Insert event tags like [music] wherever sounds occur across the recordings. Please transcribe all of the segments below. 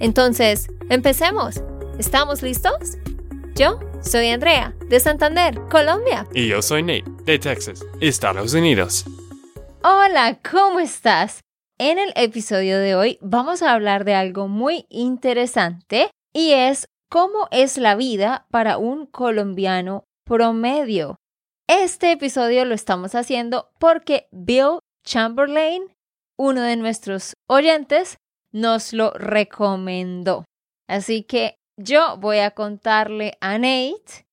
Entonces, empecemos. ¿Estamos listos? Yo soy Andrea, de Santander, Colombia. Y yo soy Nate, de Texas, Estados Unidos. Hola, ¿cómo estás? En el episodio de hoy vamos a hablar de algo muy interesante y es cómo es la vida para un colombiano promedio. Este episodio lo estamos haciendo porque Bill Chamberlain, uno de nuestros oyentes, nos lo recomendó. Así que yo voy a contarle a Nate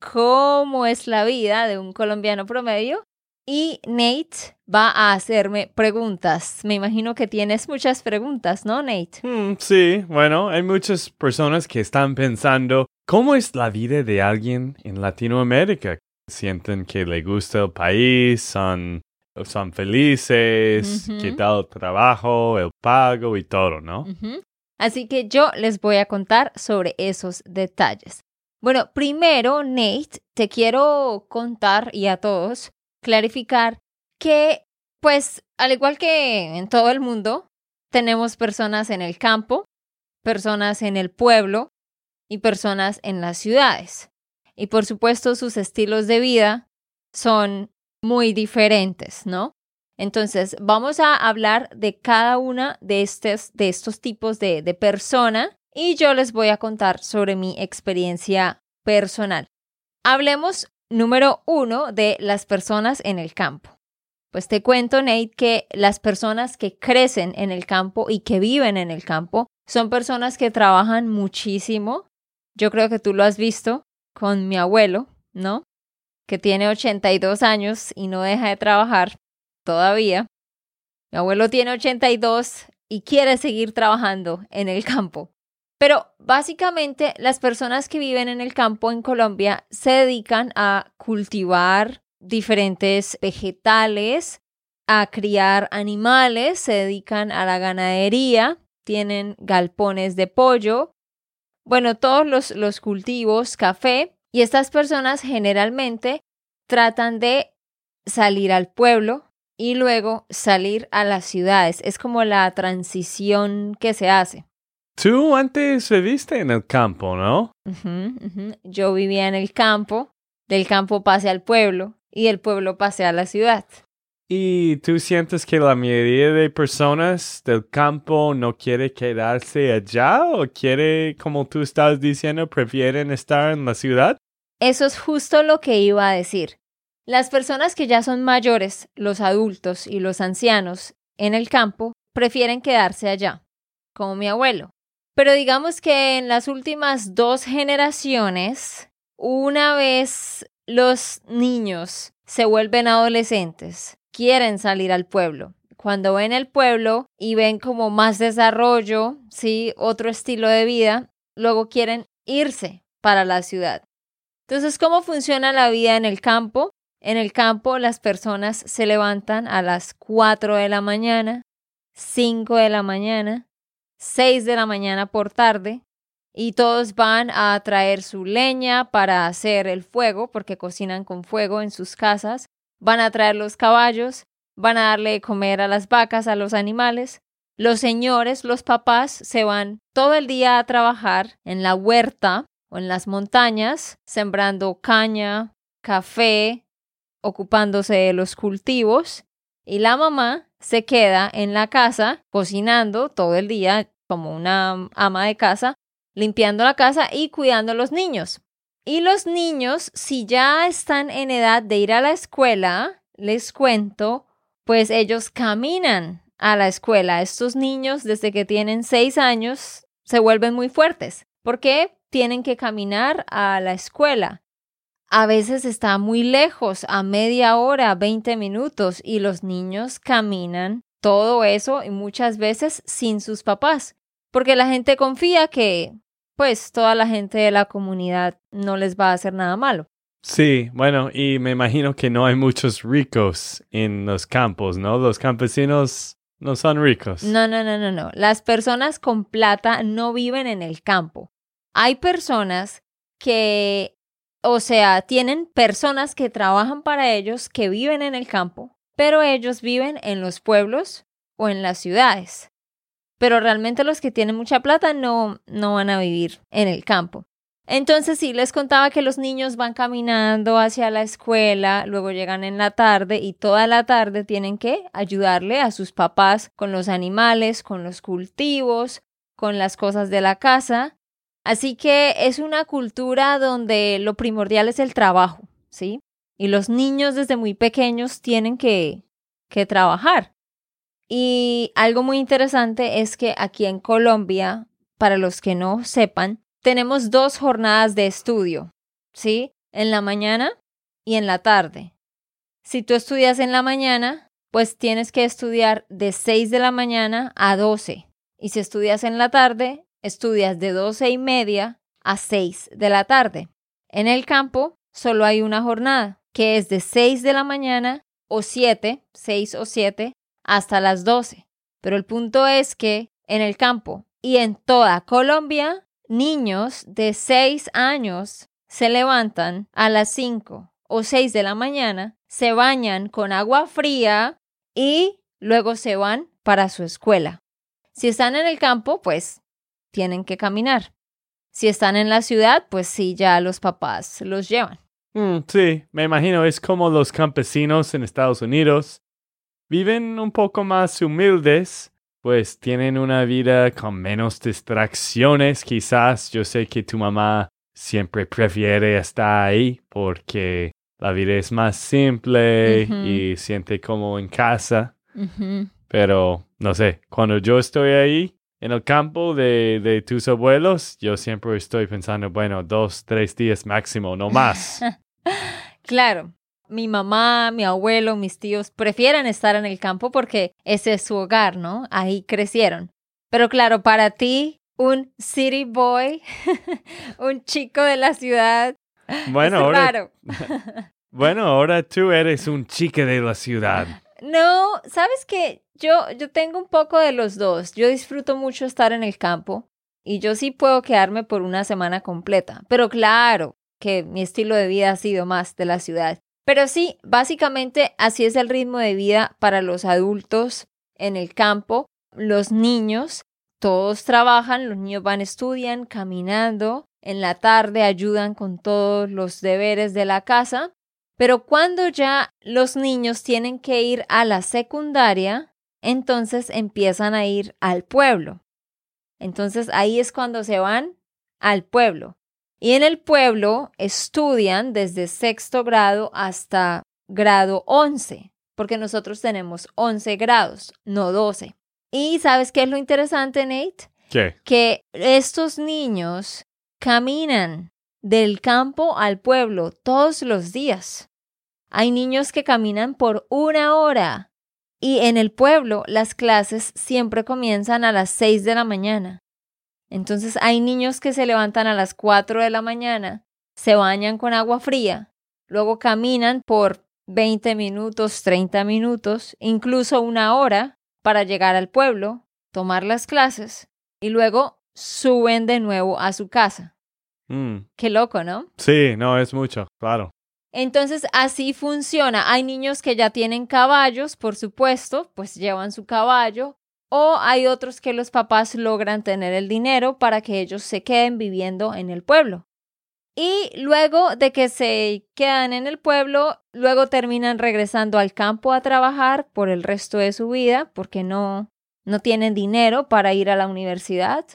cómo es la vida de un colombiano promedio y Nate va a hacerme preguntas. Me imagino que tienes muchas preguntas, ¿no, Nate? Hmm, sí, bueno, hay muchas personas que están pensando, ¿cómo es la vida de alguien en Latinoamérica? sienten que le gusta el país, son, son felices, uh tal el trabajo, el pago y todo, ¿no? Así que yo les voy a contar sobre esos detalles. Bueno, primero, Nate, te quiero contar y a todos clarificar que, pues, al igual que en todo el mundo, tenemos personas en el campo, personas en el pueblo y personas en las ciudades. Y por supuesto sus estilos de vida son muy diferentes, ¿no? Entonces, vamos a hablar de cada una de, estos, de estos tipos de, de persona y yo les voy a contar sobre mi experiencia personal. Hablemos número uno de las personas en el campo. Pues te cuento, Nate, que las personas que crecen en el campo y que viven en el campo son personas que trabajan muchísimo. Yo creo que tú lo has visto con mi abuelo, ¿no? Que tiene 82 años y no deja de trabajar todavía. Mi abuelo tiene 82 y quiere seguir trabajando en el campo. Pero básicamente las personas que viven en el campo en Colombia se dedican a cultivar diferentes vegetales, a criar animales, se dedican a la ganadería, tienen galpones de pollo, bueno, todos los, los cultivos, café, y estas personas generalmente tratan de salir al pueblo y luego salir a las ciudades. Es como la transición que se hace. Tú antes viviste en el campo, ¿no? Yo vivía en el campo, del campo pasé al pueblo y del pueblo pasé a la ciudad. ¿Y tú sientes que la mayoría de personas del campo no quiere quedarse allá o quiere, como tú estás diciendo, prefieren estar en la ciudad? Eso es justo lo que iba a decir. Las personas que ya son mayores, los adultos y los ancianos en el campo, prefieren quedarse allá, como mi abuelo. Pero digamos que en las últimas dos generaciones, una vez los niños se vuelven adolescentes, quieren salir al pueblo. Cuando ven el pueblo y ven como más desarrollo, sí, otro estilo de vida, luego quieren irse para la ciudad. Entonces, ¿cómo funciona la vida en el campo? En el campo las personas se levantan a las 4 de la mañana, 5 de la mañana, 6 de la mañana por tarde, y todos van a traer su leña para hacer el fuego, porque cocinan con fuego en sus casas, van a traer los caballos, van a darle de comer a las vacas, a los animales. Los señores, los papás, se van todo el día a trabajar en la huerta o en las montañas, sembrando caña, café, ocupándose de los cultivos. Y la mamá se queda en la casa cocinando todo el día como una ama de casa, limpiando la casa y cuidando a los niños. Y los niños, si ya están en edad de ir a la escuela, les cuento, pues ellos caminan a la escuela. Estos niños, desde que tienen seis años, se vuelven muy fuertes. porque Tienen que caminar a la escuela. A veces está muy lejos, a media hora, 20 minutos, y los niños caminan todo eso y muchas veces sin sus papás. porque la gente confía que pues toda la gente de la comunidad no les va a hacer nada malo. Sí, bueno, y me imagino que no hay muchos ricos en los campos, ¿no? Los campesinos no son ricos. No, no, no, no, no. Las personas con plata no viven en el campo. Hay personas que, o sea, tienen personas que trabajan para ellos que viven en el campo, pero ellos viven en los pueblos o en las ciudades. Pero realmente los que tienen mucha plata no, no van a vivir en el campo. Entonces sí les contaba que los niños van caminando hacia la escuela, luego llegan en la tarde y toda la tarde tienen que ayudarle a sus papás con los animales, con los cultivos, con las cosas de la casa. Así que es una cultura donde lo primordial es el trabajo, ¿sí? Y los niños desde muy pequeños tienen que, que trabajar. Y algo muy interesante es que aquí en Colombia, para los que no sepan, tenemos dos jornadas de estudio, ¿sí? En la mañana y en la tarde. Si tú estudias en la mañana, pues tienes que estudiar de 6 de la mañana a 12. Y si estudias en la tarde, estudias de 12 y media a 6 de la tarde. En el campo solo hay una jornada, que es de 6 de la mañana o 7, 6 o 7, hasta las 12. Pero el punto es que en el campo y en toda Colombia niños de 6 años se levantan a las 5 o 6 de la mañana, se bañan con agua fría y luego se van para su escuela. Si están en el campo, pues tienen que caminar. Si están en la ciudad, pues sí, ya los papás los llevan. Mm, sí, me imagino, es como los campesinos en Estados Unidos. Viven un poco más humildes, pues tienen una vida con menos distracciones, quizás. Yo sé que tu mamá siempre prefiere estar ahí porque la vida es más simple y siente como en casa. Pero, no sé, cuando yo estoy ahí en el campo de, de tus abuelos, yo siempre estoy pensando, bueno, dos, tres días máximo, no más. [laughs] claro, mi mamá, mi abuelo, mis tíos prefieren estar en el campo porque ese es su hogar, ¿no? Ahí crecieron. Pero claro, para ti, un city boy, [laughs] un chico de la ciudad, bueno, ahora, [laughs] bueno, ahora tú eres un chico de la ciudad. No, sabes que yo, yo tengo un poco de los dos. Yo disfruto mucho estar en el campo y yo sí puedo quedarme por una semana completa. Pero claro que mi estilo de vida ha sido más de la ciudad. Pero sí, básicamente así es el ritmo de vida para los adultos en el campo. Los niños, todos trabajan, los niños van, estudian, caminando, en la tarde ayudan con todos los deberes de la casa. Pero cuando ya los niños tienen que ir a la secundaria, entonces empiezan a ir al pueblo. Entonces ahí es cuando se van al pueblo. Y en el pueblo estudian desde sexto grado hasta grado 11, porque nosotros tenemos 11 grados, no 12. Y ¿sabes qué es lo interesante, Nate? ¿Qué? Que estos niños caminan del campo al pueblo todos los días. Hay niños que caminan por una hora y en el pueblo las clases siempre comienzan a las 6 de la mañana. Entonces hay niños que se levantan a las 4 de la mañana, se bañan con agua fría, luego caminan por 20 minutos, 30 minutos, incluso una hora para llegar al pueblo, tomar las clases y luego suben de nuevo a su casa. Mm. Qué loco, ¿no? Sí, no, es mucho, claro. Entonces así funciona. Hay niños que ya tienen caballos, por supuesto, pues llevan su caballo, o hay otros que los papás logran tener el dinero para que ellos se queden viviendo en el pueblo. Y luego de que se quedan en el pueblo, luego terminan regresando al campo a trabajar por el resto de su vida porque no, no tienen dinero para ir a la universidad.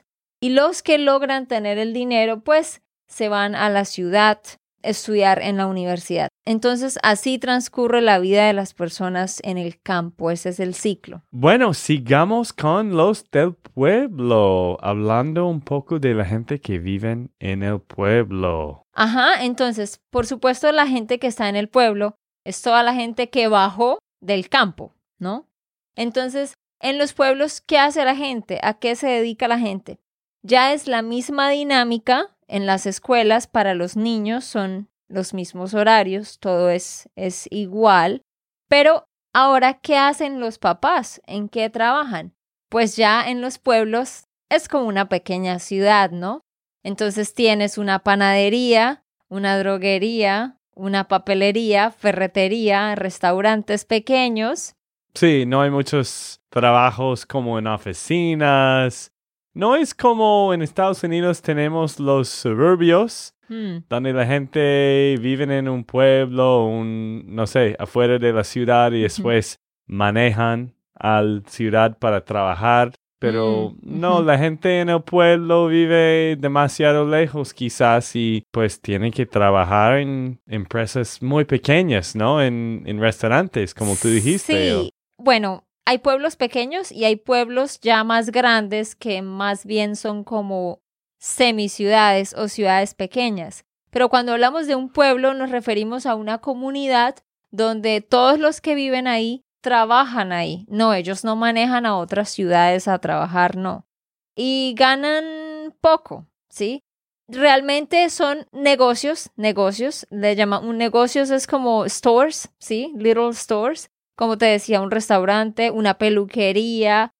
Y los que logran tener el dinero, pues se van a la ciudad estudiar en la universidad. Entonces, así transcurre la vida de las personas en el campo. Ese es el ciclo. Bueno, sigamos con los del pueblo, hablando un poco de la gente que vive en el pueblo. Ajá, entonces, por supuesto, la gente que está en el pueblo es toda la gente que bajó del campo, ¿no? Entonces, En los pueblos, ¿qué hace la gente? ¿A qué se dedica la gente? Ya es la misma dinámica en las escuelas para los niños, son los mismos horarios, todo es, es igual, pero ahora, ¿qué hacen los papás? ¿En qué trabajan? Pues ya en los pueblos es como una pequeña ciudad, ¿no? Entonces tienes una panadería, una droguería, una papelería, ferretería, restaurantes pequeños. Sí, no hay muchos trabajos como en oficinas. No es como en Estados Unidos tenemos los suburbios, hmm. donde la gente vive en un pueblo, un, no sé, afuera de la ciudad y después manejan a la ciudad para trabajar. Pero mm, no, la gente en el pueblo vive demasiado lejos quizás y pues tiene que trabajar en empresas muy pequeñas, ¿no? En, en restaurantes, como tú dijiste. Sí, bueno, hay pueblos pequeños y hay pueblos ya más grandes que más bien son como semiciudades o ciudades pequeñas. Pero cuando hablamos de un pueblo nos referimos a una comunidad donde todos los que viven ahí trabajan ahí. No, ellos no manejan a otras ciudades a trabajar, no. Y ganan poco, ¿sí? Realmente son negocios, negocios, le llaman, un negocios es como stores, ¿sí? Little stores, como te decía, un restaurante, una peluquería.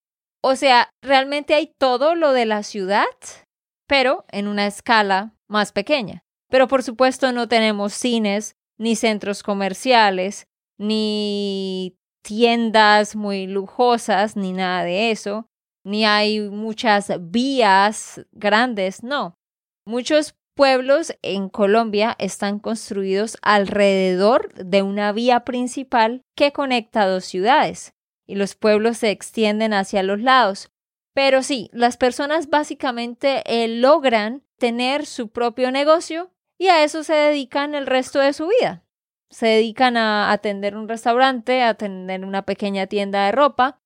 O sea, realmente hay todo lo de la ciudad, pero en una escala más pequeña. Pero por supuesto no tenemos cines, ni centros comerciales, ni tiendas muy lujosas ni nada de eso, ni hay muchas vías grandes, no. Muchos pueblos en Colombia están construidos alrededor de una vía principal que conecta dos ciudades, y los pueblos se extienden hacia los lados. Pero sí, las personas básicamente eh, logran tener su propio negocio y a eso se dedican el resto de su vida se dedican a atender un restaurante, a atender una pequeña tienda de ropa.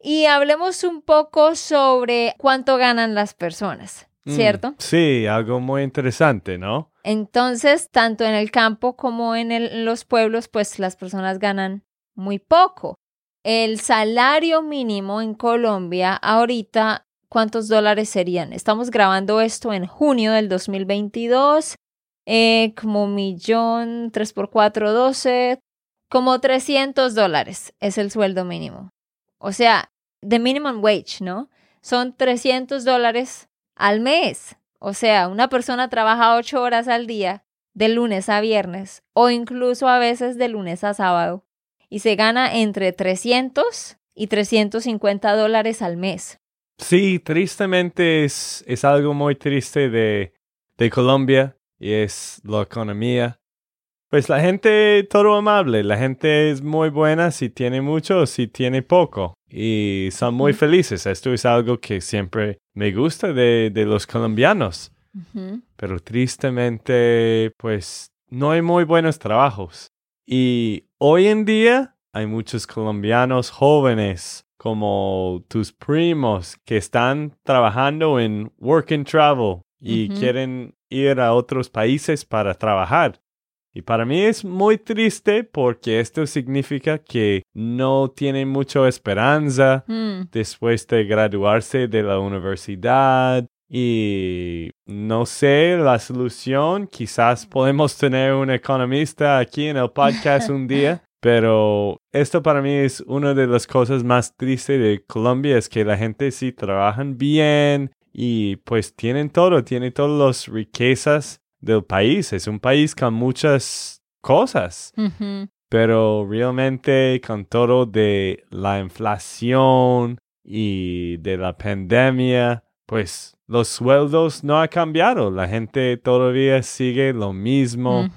Y hablemos un poco sobre cuánto ganan las personas, mm, ¿cierto? sí, algo muy interesante, ¿no? Entonces, tanto en el campo como en los pueblos, pues las personas ganan muy poco. El salario mínimo en Colombia ahorita, ¿cuántos dólares serían? Estamos grabando esto en junio del 2022 eh, como millón, tres por cuatro, doce, como 300 dólares es el sueldo mínimo. O sea, the minimum wage, ¿no? Son 300 dólares al mes. O sea, una persona trabaja ocho horas al día, de lunes a viernes, o incluso a veces de lunes a sábado, y se gana entre 300 y 350 dólares al mes. Sí, tristemente es, es algo muy triste de, de Colombia y es la economía. Pues la gente, todo amable, la gente es muy buena si tiene mucho o si tiene poco y son muy felices. Esto es algo que siempre me gusta de, de los colombianos. Pero tristemente, pues no hay muy buenos trabajos. Y hoy en día hay muchos colombianos jóvenes como tus primos que están trabajando en work and travel y quieren ir a otros países para trabajar. Y para mí es muy triste porque esto significa que no tienen mucha esperanza mm. después de graduarse de la universidad. Y no sé la solución. Quizás podemos tener un economista aquí en el podcast un día. [laughs] Pero esto para mí es una de las cosas más tristes de Colombia, es que la gente sí trabajan bien, y pues tienen todo, tienen todas las riquezas del país. Es un país con muchas cosas. Pero realmente con todo de la inflación y de la pandemia, pues los sueldos no han cambiado. La gente todavía sigue lo mismo.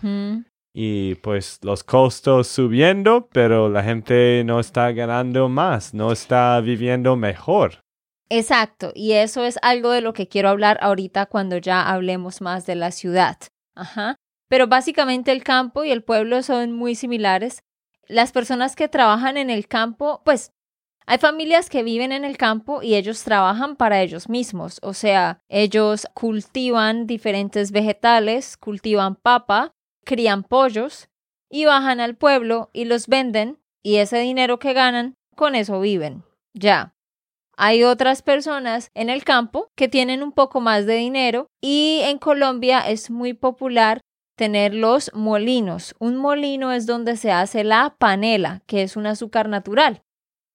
Y pues los costos subiendo, pero la gente no está ganando más, no está viviendo mejor. Exacto, y eso es algo de lo que quiero hablar ahorita cuando ya hablemos más de la ciudad. Ajá. Pero básicamente el campo y el pueblo son muy similares. Las personas que trabajan en el campo, pues hay familias que viven en el campo y ellos trabajan para ellos mismos, o sea, ellos cultivan diferentes vegetales, cultivan papa, crían pollos y bajan al pueblo y los venden y ese dinero que ganan, con eso viven. ya. Hay otras personas en el campo que tienen un poco más de dinero y en Colombia es muy popular tener los molinos. Un molino es donde se hace la panela, que es un azúcar natural.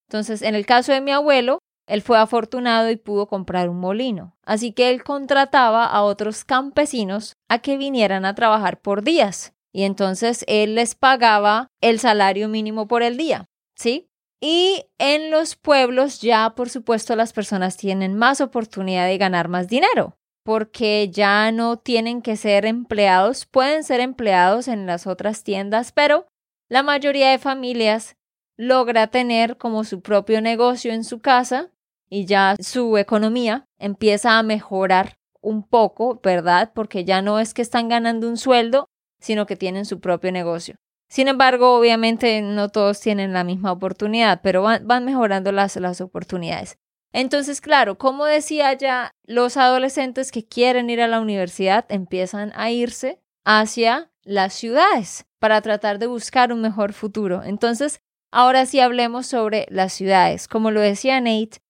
Entonces, en el caso de mi abuelo, él fue afortunado y pudo comprar un molino. Así que él contrataba a otros campesinos a que vinieran a trabajar por días. Y entonces él les pagaba el salario mínimo por el día, ¿sí? Y en los pueblos ya, por supuesto, las personas tienen más oportunidad de ganar más dinero, porque ya no tienen que ser empleados, pueden ser empleados en las otras tiendas, pero la mayoría de familias logra tener como su propio negocio en su casa y ya su economía empieza a mejorar un poco, ¿verdad? Porque ya no es que están ganando un sueldo, sino que tienen su propio negocio. Sin embargo, obviamente no todos tienen la misma oportunidad, pero van, mejorando las, las oportunidades. Entonces, claro, como decía ya, los adolescentes que quieren ir a la universidad empiezan a irse hacia las ciudades para tratar de buscar un mejor futuro. Entonces, ahora sí hablemos sobre las ciudades. Como lo decía Nate,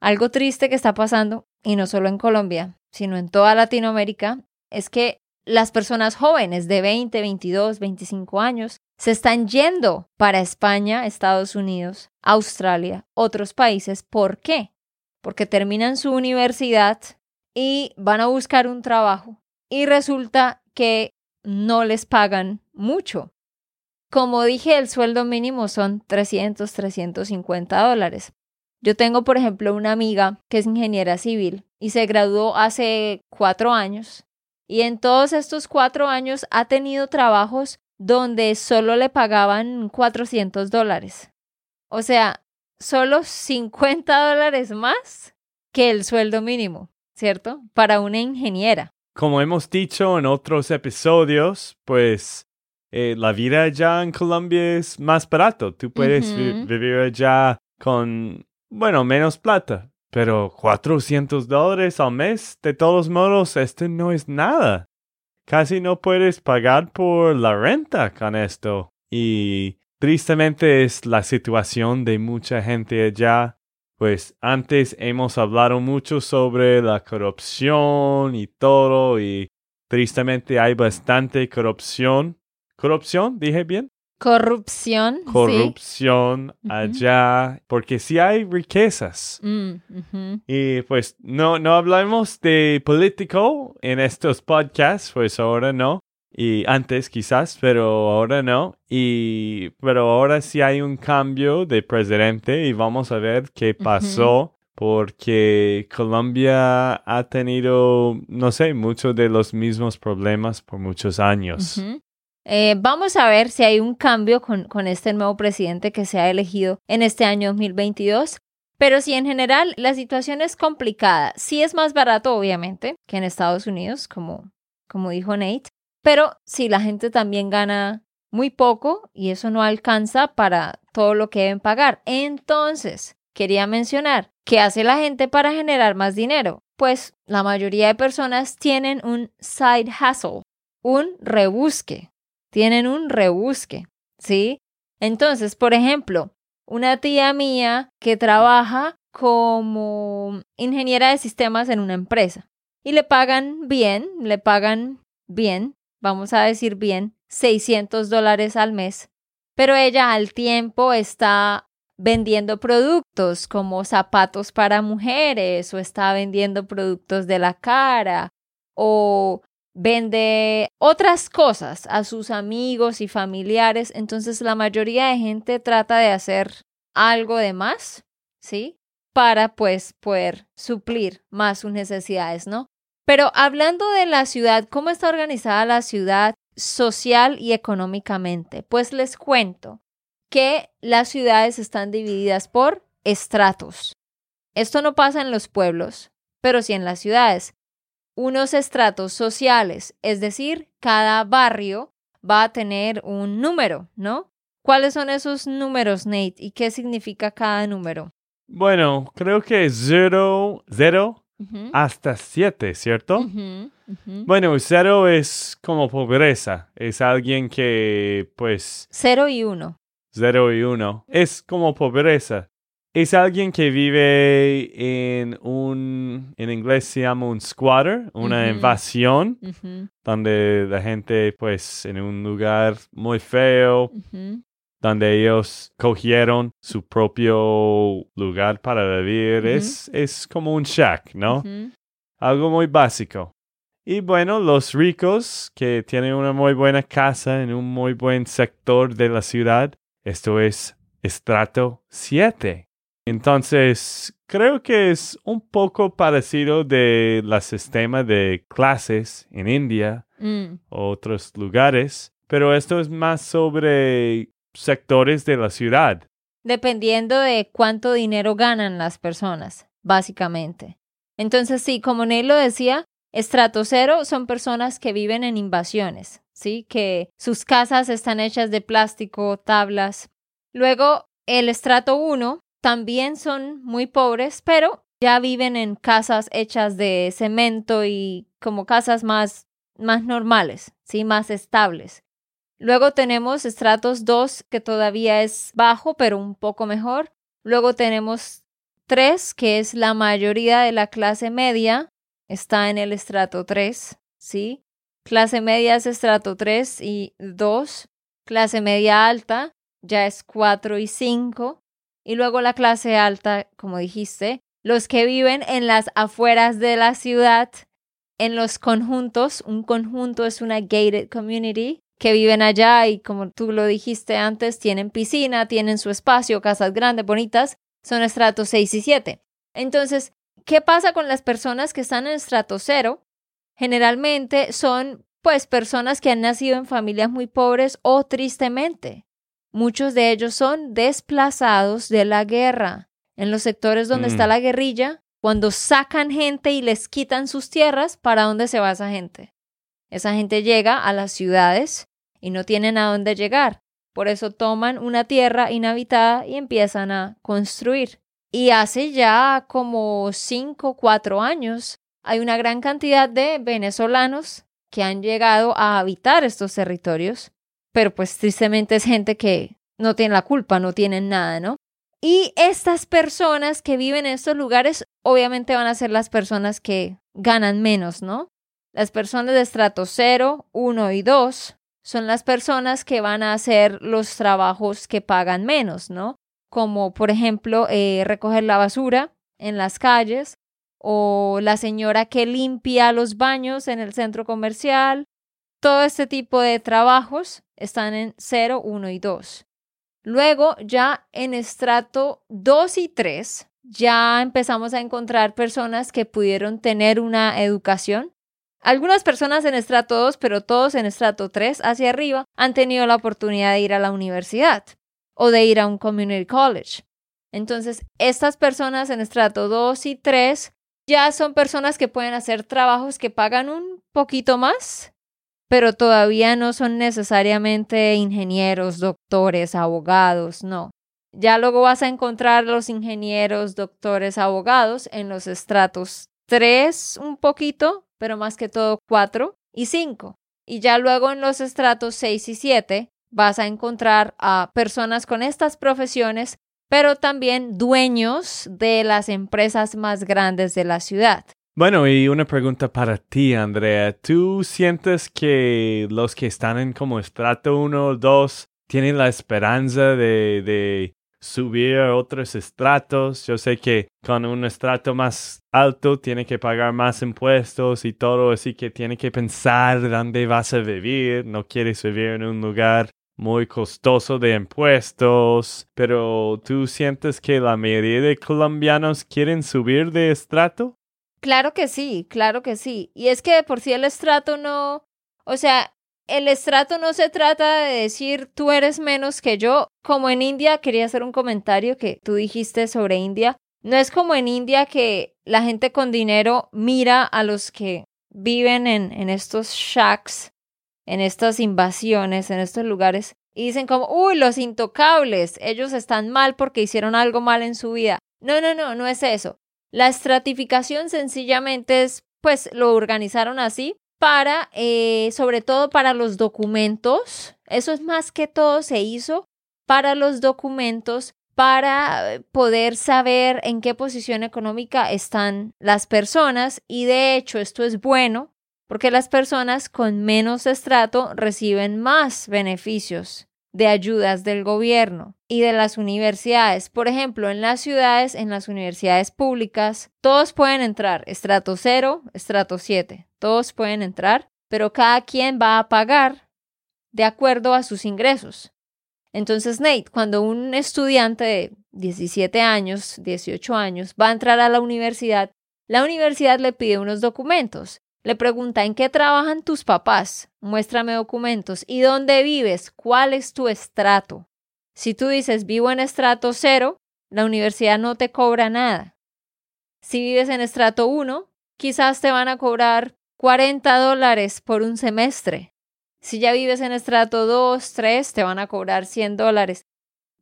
algo triste que está pasando, y no solo en Colombia, sino en toda Latinoamérica, es que las personas jóvenes de 20, 22, 25 años se están yendo para España, Estados Unidos, Australia, otros países. ¿Por qué? Porque terminan su universidad y van a buscar un trabajo y resulta que no les pagan mucho. Como dije, el sueldo mínimo son 300, 350 dólares. Yo tengo, por ejemplo, una amiga que es ingeniera civil y se graduó hace cuatro años y en todos estos cuatro años ha tenido trabajos donde solo le pagaban 400 dólares. O sea, solo 50 dólares más que el sueldo mínimo, ¿cierto? Para una ingeniera. Como hemos dicho en otros episodios, pues eh, la vida allá en Colombia es más barato. Tú puedes vivir allá con bueno, menos plata, pero 400 dólares al mes, de todos modos, esto no es nada. Casi no puedes pagar por la renta con esto. Y tristemente es la situación de mucha gente allá. Pues antes hemos hablado mucho sobre la corrupción y todo, y tristemente hay bastante corrupción. ¿Corrupción? ¿Dije bien? Corrupción. Corrupción allá, porque sí hay riquezas. Mm, y pues no, no hablamos de político en estos podcasts, pues ahora no. Y antes quizás, pero ahora no. Y pero ahora sí hay un cambio de presidente y vamos a ver qué pasó. Porque Colombia ha tenido, no sé, muchos de los mismos problemas por muchos años. Eh, vamos a ver si hay un cambio con, con este nuevo presidente que se ha elegido en este año 2022. Pero sí, en general, la situación es complicada. Sí es más barato, obviamente, que en Estados Unidos, como, como dijo Nate. Pero sí, la gente también gana muy poco y eso no alcanza para todo lo que deben pagar. Entonces, quería mencionar, ¿qué hace la gente para generar más dinero? Pues la mayoría de personas tienen un side hustle, un rebusque tienen un rebusque, ¿sí? Entonces, por ejemplo, una tía mía que trabaja como ingeniera de sistemas en una empresa y le pagan bien, le pagan bien, vamos a decir bien, 600 dólares al mes, pero ella al tiempo está vendiendo productos como zapatos para mujeres o está vendiendo productos de la cara o vende otras cosas a sus amigos y familiares, entonces la mayoría de gente trata de hacer algo de más, ¿sí? Para pues poder suplir más sus necesidades, ¿no? Pero hablando de la ciudad, ¿cómo está organizada la ciudad social y económicamente? Pues les cuento que las ciudades están divididas por estratos. Esto no pasa en los pueblos, pero sí en las ciudades unos estratos sociales, es decir, cada barrio va a tener un número, ¿no? ¿Cuáles son esos números, Nate? ¿Y qué significa cada número? Bueno, creo que cero, cero hasta siete, ¿cierto? Bueno, cero es como pobreza. Es alguien que, pues... Cero y uno. Cero y uno. Es como pobreza. Es alguien que vive en un, en inglés se llama un squatter, una invasión, donde la gente, pues, en un lugar muy feo, donde ellos cogieron su propio lugar para vivir. Es, es como un shack, ¿no? Algo muy básico. Y bueno, los ricos que tienen una muy buena casa en un muy buen sector de la ciudad, esto es estrato 7. Entonces, creo que es un poco parecido de la sistema de clases en India Mm, otros lugares, pero esto es más sobre sectores de la ciudad. Dependiendo de cuánto dinero ganan las personas, básicamente. Entonces, sí, como Neil lo decía, estrato cero son personas que viven en invasiones, ¿sí? Que sus casas están hechas de plástico, tablas. Luego, el estrato 1 también son muy pobres, pero ya viven en casas hechas de cemento y como casas más, más normales, ¿sí? Más estables. Luego tenemos estratos 2, que todavía es bajo, pero un poco mejor. Luego tenemos 3, que es la mayoría de la clase media, está en el estrato 3, ¿sí? Clase media es estrato 3 y 2. Clase media alta ya es 4 y 5. Y luego la clase alta, como dijiste, los que viven en las afueras de la ciudad, en los conjuntos. Un conjunto es una gated community que viven allá y como tú lo dijiste antes, tienen piscina, tienen su espacio, casas grandes, bonitas, son estratos 6 y 7. Entonces, ¿qué pasa con las personas que están en estrato 0? Generalmente son pues personas que han nacido en familias muy pobres o tristemente. Muchos de ellos son desplazados de la guerra. En los sectores donde Mm. está la guerrilla, cuando sacan gente y les quitan sus tierras, ¿para dónde se va esa gente? Esa gente llega a las ciudades y no tienen a dónde llegar. Por eso toman una tierra inhabitada y empiezan a construir. Y hace ya como cinco, cuatro años, hay una gran cantidad de venezolanos que han llegado a habitar estos territorios, pero pues tristemente es gente que no tiene la culpa, no tienen nada, ¿no? Y estas personas que viven en estos lugares obviamente van a ser las personas que ganan menos, ¿no? Las personas de estrato 0, 1 y 2 son las personas que van a hacer los trabajos que pagan menos, ¿no? Como por ejemplo eh, recoger la basura en las calles o la señora que limpia los baños en el centro comercial. Todo este tipo de trabajos están en 0, 1 y 2. Luego ya en estrato 2 y 3 ya empezamos a encontrar personas que pudieron tener una educación. Algunas personas en estrato 2, pero todos en estrato 3 hacia arriba han tenido la oportunidad de ir a la universidad o de ir a un community college. Entonces, estas personas en estrato 2 y 3 ya son personas que pueden hacer trabajos que pagan un poquito más, pero todavía no son necesariamente ingenieros, doctores, abogados, no. Ya luego vas a encontrar los ingenieros, doctores, abogados en los estratos 3 un poquito, pero más que todo 4 y 5. Y ya luego en los estratos 6 y 7 vas a encontrar a personas con estas profesiones, pero también dueños de las empresas más grandes de la ciudad. Bueno, y una pregunta para ti, Andrea. ¿Tú sientes que los que están en como estrato 1 o 2 tienen la esperanza de, de subir a otros estratos? Yo sé que con un estrato más alto tiene que pagar más impuestos y todo, así que tiene que pensar dónde vas a vivir. No quieres vivir en un lugar muy costoso de impuestos, pero ¿tú sientes que la mayoría de colombianos quieren subir de estrato? Claro que sí, claro que sí. Y es que de por sí el estrato no, o sea, el estrato no se trata de decir tú eres menos que yo. Como en India, quería hacer un comentario que tú dijiste sobre India. No es como en India que la gente con dinero mira a los que viven en, en estos shacks, en estas invasiones, en estos lugares, y dicen como, uy, los intocables, ellos están mal porque hicieron algo mal en su vida. No, no, no, no es eso. La estratificación sencillamente es, pues lo organizaron así para, eh, sobre todo para los documentos. Eso es más que todo se hizo para los documentos para poder saber en qué posición económica están las personas y de hecho esto es bueno porque las personas con menos estrato reciben más beneficios de ayudas del gobierno y de las universidades. Por ejemplo, en las ciudades, en las universidades públicas, todos pueden entrar, estrato 0, estrato 7, todos pueden entrar, pero cada quien va a pagar de acuerdo a sus ingresos. Entonces, Nate, cuando un estudiante de 17 años, 18 años, va a entrar a la universidad, la universidad le pide unos documentos le pregunta, ¿en qué trabajan tus papás? Muéstrame documentos. ¿Y dónde vives? ¿Cuál es tu estrato? Si tú dices vivo en estrato cero, la universidad no te cobra nada. Si vives en estrato 1, quizás te van a cobrar 40 dólares por un semestre. Si ya vives en estrato 2, 3, te van a cobrar 100 dólares.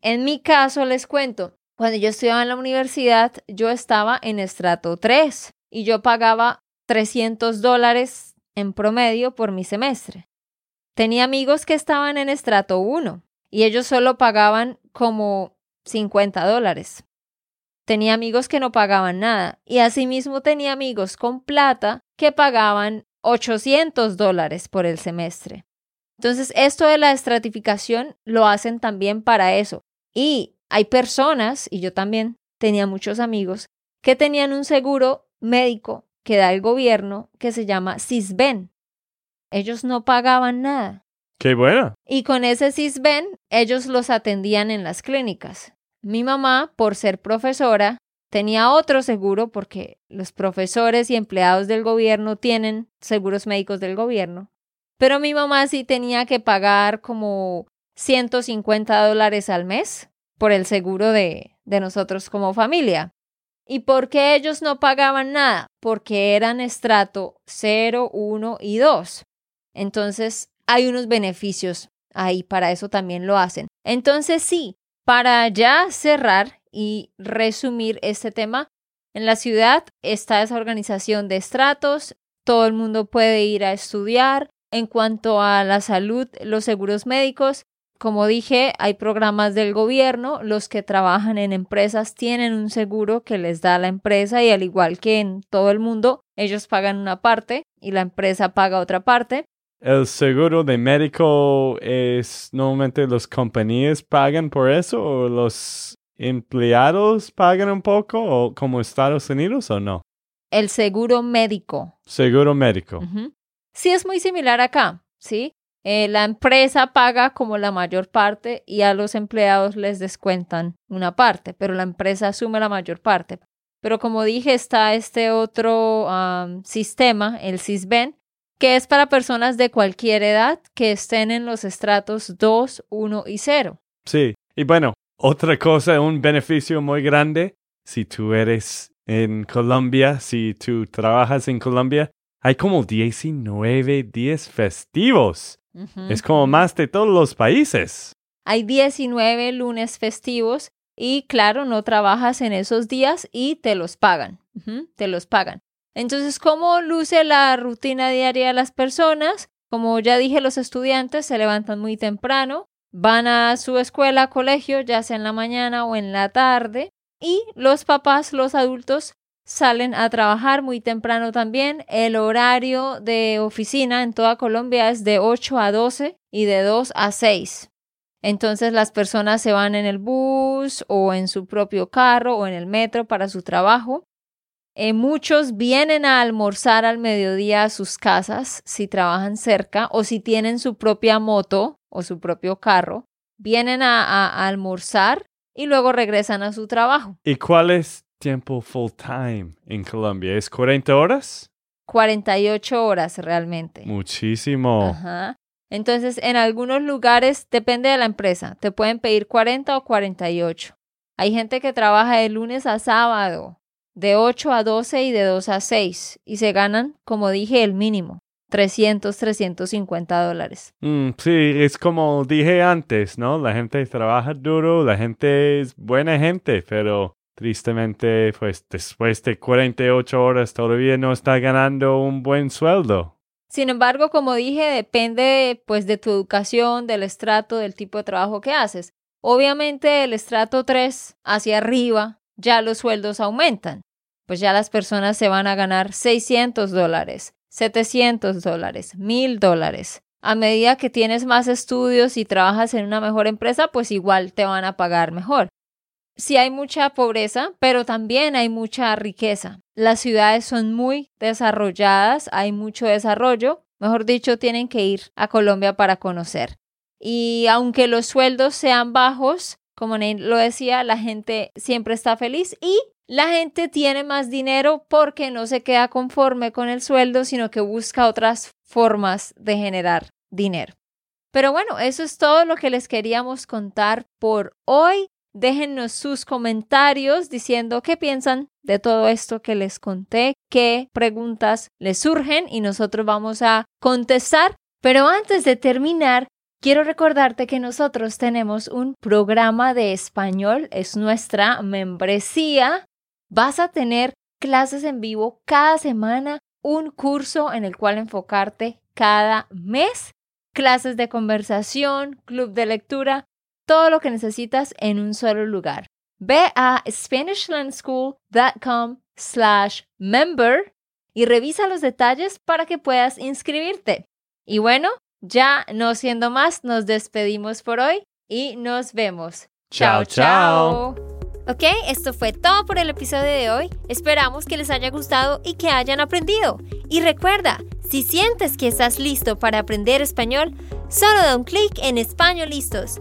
En mi caso, les cuento, cuando yo estudiaba en la universidad, yo estaba en estrato 3 y yo pagaba 300 dólares en promedio por mi semestre. Tenía amigos que estaban en estrato 1 y ellos solo pagaban como 50 dólares. Tenía amigos que no pagaban nada y asimismo tenía amigos con plata que pagaban 800 dólares por el semestre. Entonces, esto de la estratificación lo hacen también para eso. Y hay personas, y yo también tenía muchos amigos, que tenían un seguro médico que da el gobierno que se llama CISBEN. Ellos no pagaban nada. Qué bueno. Y con ese CISBEN ellos los atendían en las clínicas. Mi mamá, por ser profesora, tenía otro seguro porque los profesores y empleados del gobierno tienen seguros médicos del gobierno. Pero mi mamá sí tenía que pagar como 150 dólares al mes por el seguro de, de nosotros como familia. ¿Y por qué ellos no pagaban nada? Porque eran estrato 0, 1 y 2. Entonces, hay unos beneficios ahí, para eso también lo hacen. Entonces, sí, para ya cerrar y resumir este tema, en la ciudad está esa organización de estratos, todo el mundo puede ir a estudiar. En cuanto a la salud, los seguros médicos, como dije, hay programas del gobierno, los que trabajan en empresas tienen un seguro que les da la empresa y al igual que en todo el mundo, ellos pagan una parte y la empresa paga otra parte. ¿El seguro de médico es normalmente las compañías pagan por eso o los empleados pagan un poco o como Estados Unidos o no? El seguro médico. Seguro médico. Sí, es muy similar acá, ¿sí? Eh, la empresa paga como la mayor parte y a los empleados les descuentan una parte, pero la empresa asume la mayor parte. Pero como dije, está este otro sistema, el CISBEN, que es para personas de cualquier edad que estén en los estratos 2, 1 y 0. Sí, y bueno, otra cosa, un beneficio muy grande, si tú eres en Colombia, si tú trabajas en Colombia, hay como 19 días festivos. Es como más de todos los países. Hay 19 lunes festivos y claro, no trabajas en esos días y te los pagan. te los pagan. Entonces, ¿cómo luce la rutina diaria de las personas? Como ya dije, los estudiantes se levantan muy temprano, van a su escuela, colegio, ya sea en la mañana o en la tarde, y los papás, los adultos, salen a trabajar muy temprano también. El horario de oficina en toda Colombia es de 8 a 12 y de 2 a 6. Entonces las personas se van en el bus o en su propio carro o en el metro para su trabajo. Eh, muchos vienen a almorzar al mediodía a sus casas si trabajan cerca o si tienen su propia moto o su propio carro. Vienen a, a almorzar y luego regresan a su trabajo. ¿Y cuál es tiempo full time en Colombia? ¿Es 40 horas? 48 horas realmente. Muchísimo. Ajá. Entonces, en algunos lugares, depende de la empresa, te pueden pedir 40 o 48. Hay gente que trabaja de lunes a sábado, de 8 a 12 y de 2 a 6, y se ganan, como dije, el mínimo. 300, 350 dólares. Mm, sí, es como dije antes, ¿no? La gente trabaja duro, la gente es buena gente, pero tristemente, pues después de 48 horas todavía no está ganando un buen sueldo. Sin embargo, como dije, depende pues de tu educación, del estrato, del tipo de trabajo que haces. Obviamente el estrato 3 hacia arriba ya los sueldos aumentan, pues ya las personas se van a ganar 600 dólares, 700 dólares, 1000 dólares. A medida que tienes más estudios y trabajas en una mejor empresa, pues igual te van a pagar mejor. Sí hay mucha pobreza, pero también hay mucha riqueza. Las ciudades son muy desarrolladas, hay mucho desarrollo. Mejor dicho, tienen que ir a Colombia para conocer. Y aunque los sueldos sean bajos, como lo decía, la gente siempre está feliz y la gente tiene más dinero porque no se queda conforme con el sueldo, sino que busca otras formas de generar dinero. Pero bueno, eso es todo lo que les queríamos contar por hoy. Déjennos sus comentarios diciendo qué piensan de todo esto que les conté, qué preguntas les surgen y nosotros vamos a contestar. Pero antes de terminar, quiero recordarte que nosotros tenemos un programa de español, es nuestra membresía. Vas a tener clases en vivo cada semana, un curso en el cual enfocarte cada mes, clases de conversación, club de lectura todo lo que necesitas en un solo lugar. Ve a SpanishLandSchool.com slash member y revisa los detalles para que puedas inscribirte. Y bueno, ya no siendo más, nos despedimos por hoy y nos vemos. Chao, chao. Ok, esto fue todo por el episodio de hoy. Esperamos que les haya gustado y que hayan aprendido. Y recuerda, si sientes que estás listo para aprender español, solo da un clic en Español Listos.